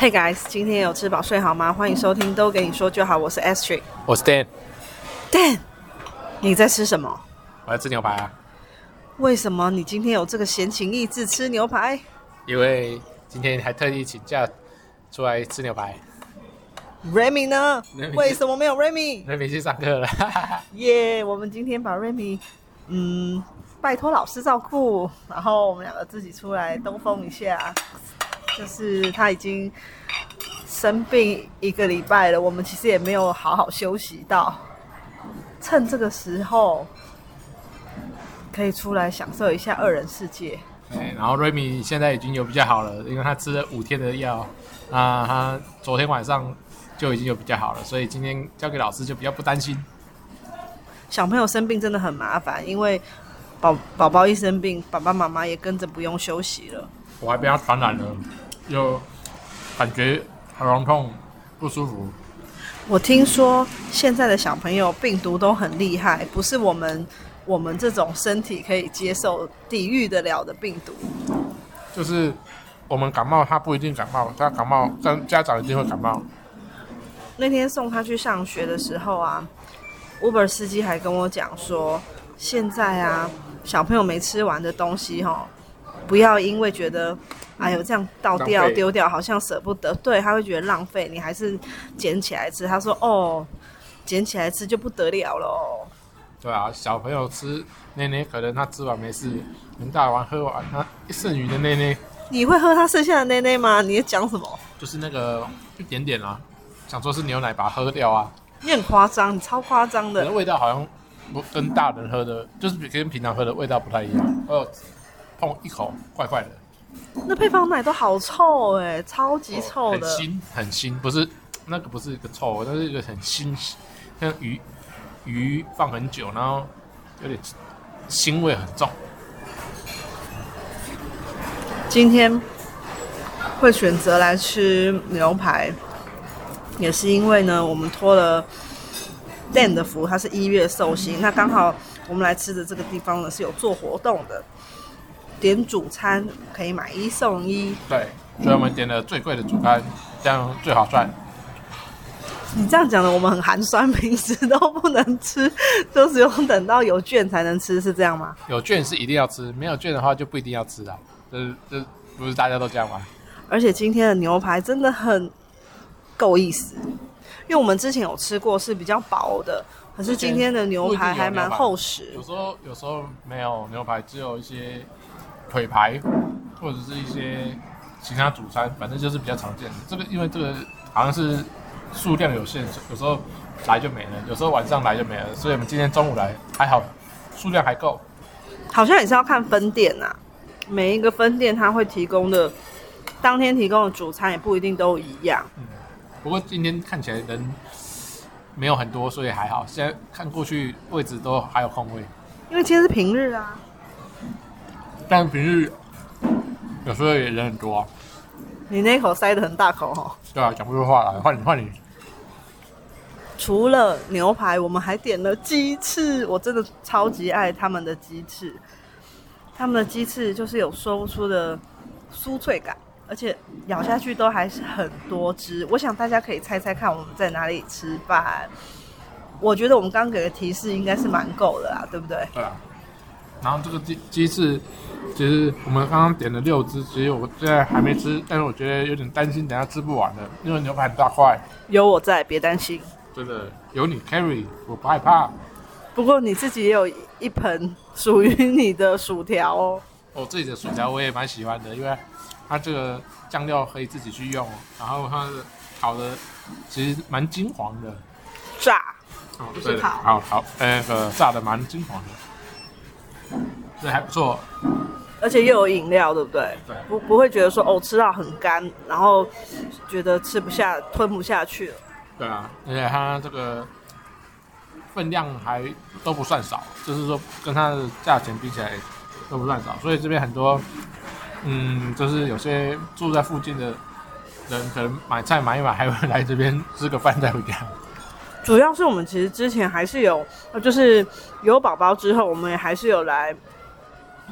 Hey guys，今天有吃饱睡好吗？欢迎收听都给你说就好，我是 Astrid，我是 Dan。Dan，你在吃什么？我在吃牛排啊。为什么你今天有这个闲情逸致吃牛排？因为今天还特意请假出来吃牛排。Remy 呢？Remy 为什么没有 Remy？Remy 去上课了。耶，yeah, 我们今天把 Remy，嗯，拜托老师照顾，然后我们两个自己出来兜风一下。就是他已经生病一个礼拜了，我们其实也没有好好休息到，趁这个时候可以出来享受一下二人世界。对，然后瑞米现在已经有比较好了，因为他吃了五天的药，啊，他昨天晚上就已经有比较好了，所以今天交给老师就比较不担心。小朋友生病真的很麻烦，因为宝宝宝一生病，爸爸妈妈也跟着不用休息了。我还被他传染了。有感觉喉咙痛不舒服。我听说现在的小朋友病毒都很厉害，不是我们我们这种身体可以接受、抵御得了的病毒。就是我们感冒，他不一定感冒，他感冒，但家长一定会感冒。那天送他去上学的时候啊，Uber 司机还跟我讲说，现在啊，小朋友没吃完的东西哈，不要因为觉得。哎呦，这样倒掉丢掉，好像舍不得。对，他会觉得浪费，你还是捡起来吃。他说：“哦，捡起来吃就不得了喽。”对啊，小朋友吃奶奶，可能他吃完没事，等大完喝完，他剩余的奶奶，你会喝他剩下的奶奶吗？你在讲什么？就是那个一点点啊，想说是牛奶把它喝掉啊。你很夸张，你超夸张的。味道好像不跟大人喝的，就是跟平常喝的味道不太一样。哦，碰一口怪怪的。那配方奶都好臭哎、超级臭的，很腥很腥，不是那个不是一个臭，那是一个很腥，像鱼鱼放很久，然后有点腥味很重。今天会选择来吃牛排，也是因为呢，我们托了 Dan 的福，他是一月寿星，那刚好我们来吃的这个地方呢是有做活动的。点主餐可以买一送一，对，所以我们点了最贵的主餐，这样最好赚。你这样讲的，我们很寒酸，平时都不能吃，都只有等到有券才能吃，是这样吗？有券是一定要吃，没有券的话就不一定要吃了。这，这不是大家都这样吗？而且今天的牛排真的很够意思，因为我们之前有吃过是比较薄的，可是今天的牛排还蛮厚实。有时候有时候没有牛排，只有一些。腿排或者是一些其他主餐，反正就是比较常见的。这个因为这个好像是数量有限，有时候来就没了，有时候晚上来就没了。所以我们今天中午来还好，数量还够。好像也是要看分店啊，每一个分店它会提供的当天提供的主餐也不一定都一样。嗯，不过今天看起来人没有很多，所以还好。现在看过去位置都还有空位，因为今天是平日啊。但平日有时候也人很多啊。你那口塞得很大口哈。对啊，讲不出话来。换你，换你。除了牛排，我们还点了鸡翅。我真的超级爱他们的鸡翅。他们的鸡翅就是有说不出的酥脆感，而且咬下去都还是很多汁。我想大家可以猜猜看我们在哪里吃饭。我觉得我们刚给的提示应该是蛮够的啦，对不对？对啊。然后这个鸡鸡翅。其实我们刚刚点了六只，其实我现在还没吃，但是我觉得有点担心，等下吃不完了，因为牛排很大块。有我在，别担心。真的有你 carry，我不害怕。不过你自己也有一盆属于你的薯条哦。我自己的薯条我也蛮喜欢的，因为它这个酱料可以自己去用，然后它烤的其实蛮金黄的。炸。哦，对，好好，那个炸的蛮金黄的，这还不错。而且又有饮料，对不对？对。不不会觉得说哦，吃到很干，然后觉得吃不下、吞不下去了。对啊，而且它这个分量还都不算少，就是说跟它的价钱比起来都不算少，所以这边很多，嗯，就是有些住在附近的人，可能买菜买一买，还会来这边吃个饭再回家。主要是我们其实之前还是有，就是有宝宝之后，我们也还是有来。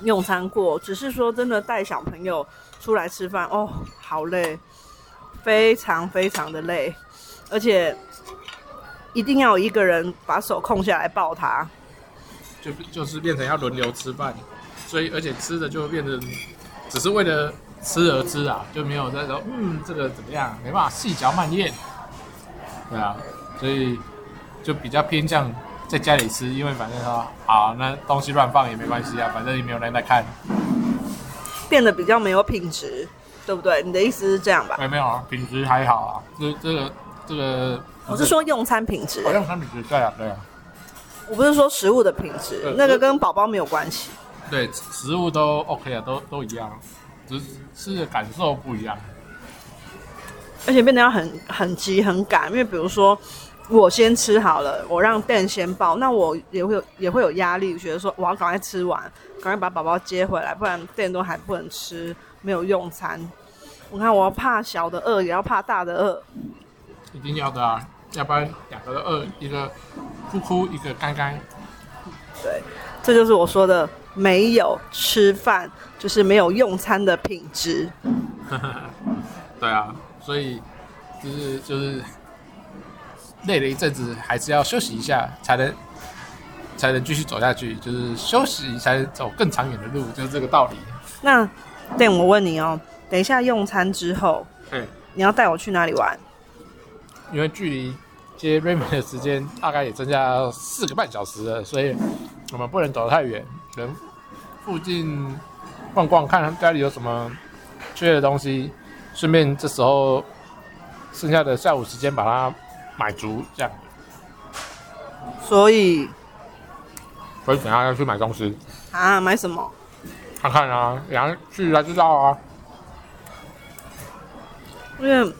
用餐过，只是说真的带小朋友出来吃饭哦，好累，非常非常的累，而且一定要有一个人把手空下来抱他，就就是变成要轮流吃饭，所以而且吃的就变成只是为了吃而吃啊，就没有在说嗯这个怎么样，没办法细嚼慢咽，对啊，所以就比较偏向在家里吃，因为反正说好那东西乱放也没关系啊，反正也没有人来看，变得比较没有品质。对不对？你的意思是这样吧？没没有啊，品质还好啊。这这个这个，我是说用餐品质。用餐品质对啊对啊。我不是说食物的品质，那个跟宝宝没有关系。对，食物都 OK 啊，都都一样，只是吃的感受不一样。而且变得要很很急很赶，因为比如说我先吃好了，我让 Ben 先抱，那我也会有也会有压力，觉得说我要赶快吃完，赶快把宝宝接回来，不然 Ben 都还不能吃。没有用餐，我看我怕小的饿，也要怕大的饿，一定要的啊，要不然两个都饿，一个哭哭，一个干干。对，这就是我说的，没有吃饭就是没有用餐的品质。对啊，所以就是就是累了一阵子，还是要休息一下，才能才能继续走下去，就是休息才能走更长远的路，就是这个道理。那。对，我问你哦，等一下用餐之后，嗯，你要带我去哪里玩？因为距离接瑞 d 的时间大概也增加四个半小时了，所以我们不能走得太远，可能附近逛逛，看看家里有什么缺的东西，顺便这时候剩下的下午时间把它买足，这样。所以，所以等下要去买东西啊？买什么？看看啊，然后去才知道啊。因为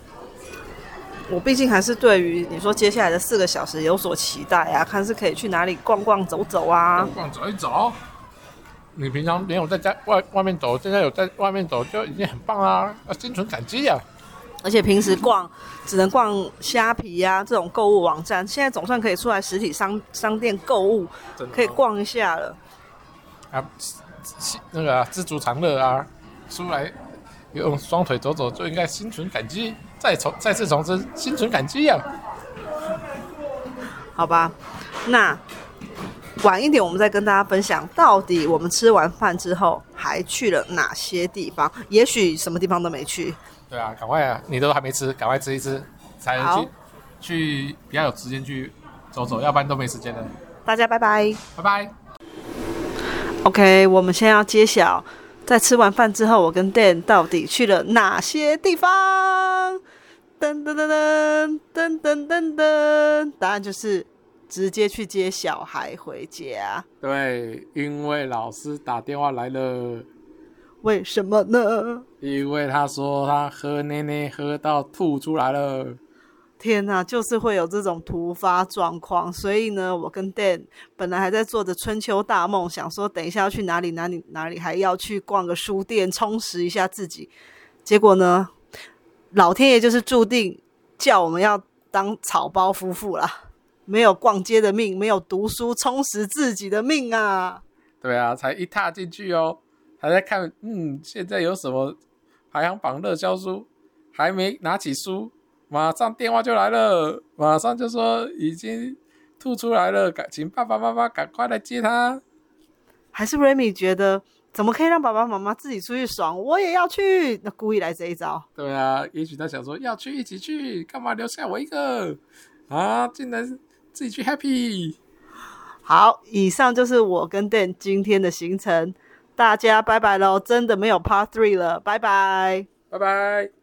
我毕竟还是对于你说接下来的四个小时有所期待啊，看是可以去哪里逛逛走走啊。逛逛走一走，你平常没有在家外外面走，现在有在外面走就已经很棒啦，要心存感激啊。而且平时逛只能逛虾皮呀、啊、这种购物网站，现在总算可以出来实体商商店购物，可以逛一下了。啊。那个啊，知足常乐啊，出来用双腿走走就应该心存感激，再重再次重申心存感激呀、啊。好吧，那晚一点我们再跟大家分享，到底我们吃完饭之后还去了哪些地方？也许什么地方都没去。对啊，赶快啊，你都还没吃，赶快吃一吃，才能去去比较有时间去走走，要不然都没时间了。大家拜拜，拜拜。OK，我们先要揭晓，在吃完饭之后，我跟 Dan 到底去了哪些地方？噔噔噔噔噔噔噔噔，答案就是直接去接小孩回家。对，因为老师打电话来了。为什么呢？因为他说他喝奶奶喝到吐出来了。天呐，就是会有这种突发状况，所以呢，我跟 Dan 本来还在做着春秋大梦，想说等一下要去哪里哪里哪里，还要去逛个书店，充实一下自己。结果呢，老天爷就是注定叫我们要当草包夫妇啦，没有逛街的命，没有读书充实自己的命啊！对啊，才一踏进去哦，还在看，嗯，现在有什么排行榜热销书，还没拿起书。马上电话就来了，马上就说已经吐出来了，赶请爸爸妈妈赶快来接他。还是 Remy 觉得怎么可以让爸爸妈妈自己出去爽，我也要去，那故意来这一招。对啊，也许他想说要去一起去，干嘛留下我一个啊？竟然自己去 happy。好，以上就是我跟 Dan 今天的行程，大家拜拜喽！真的没有 Part Three 了，拜拜，拜拜。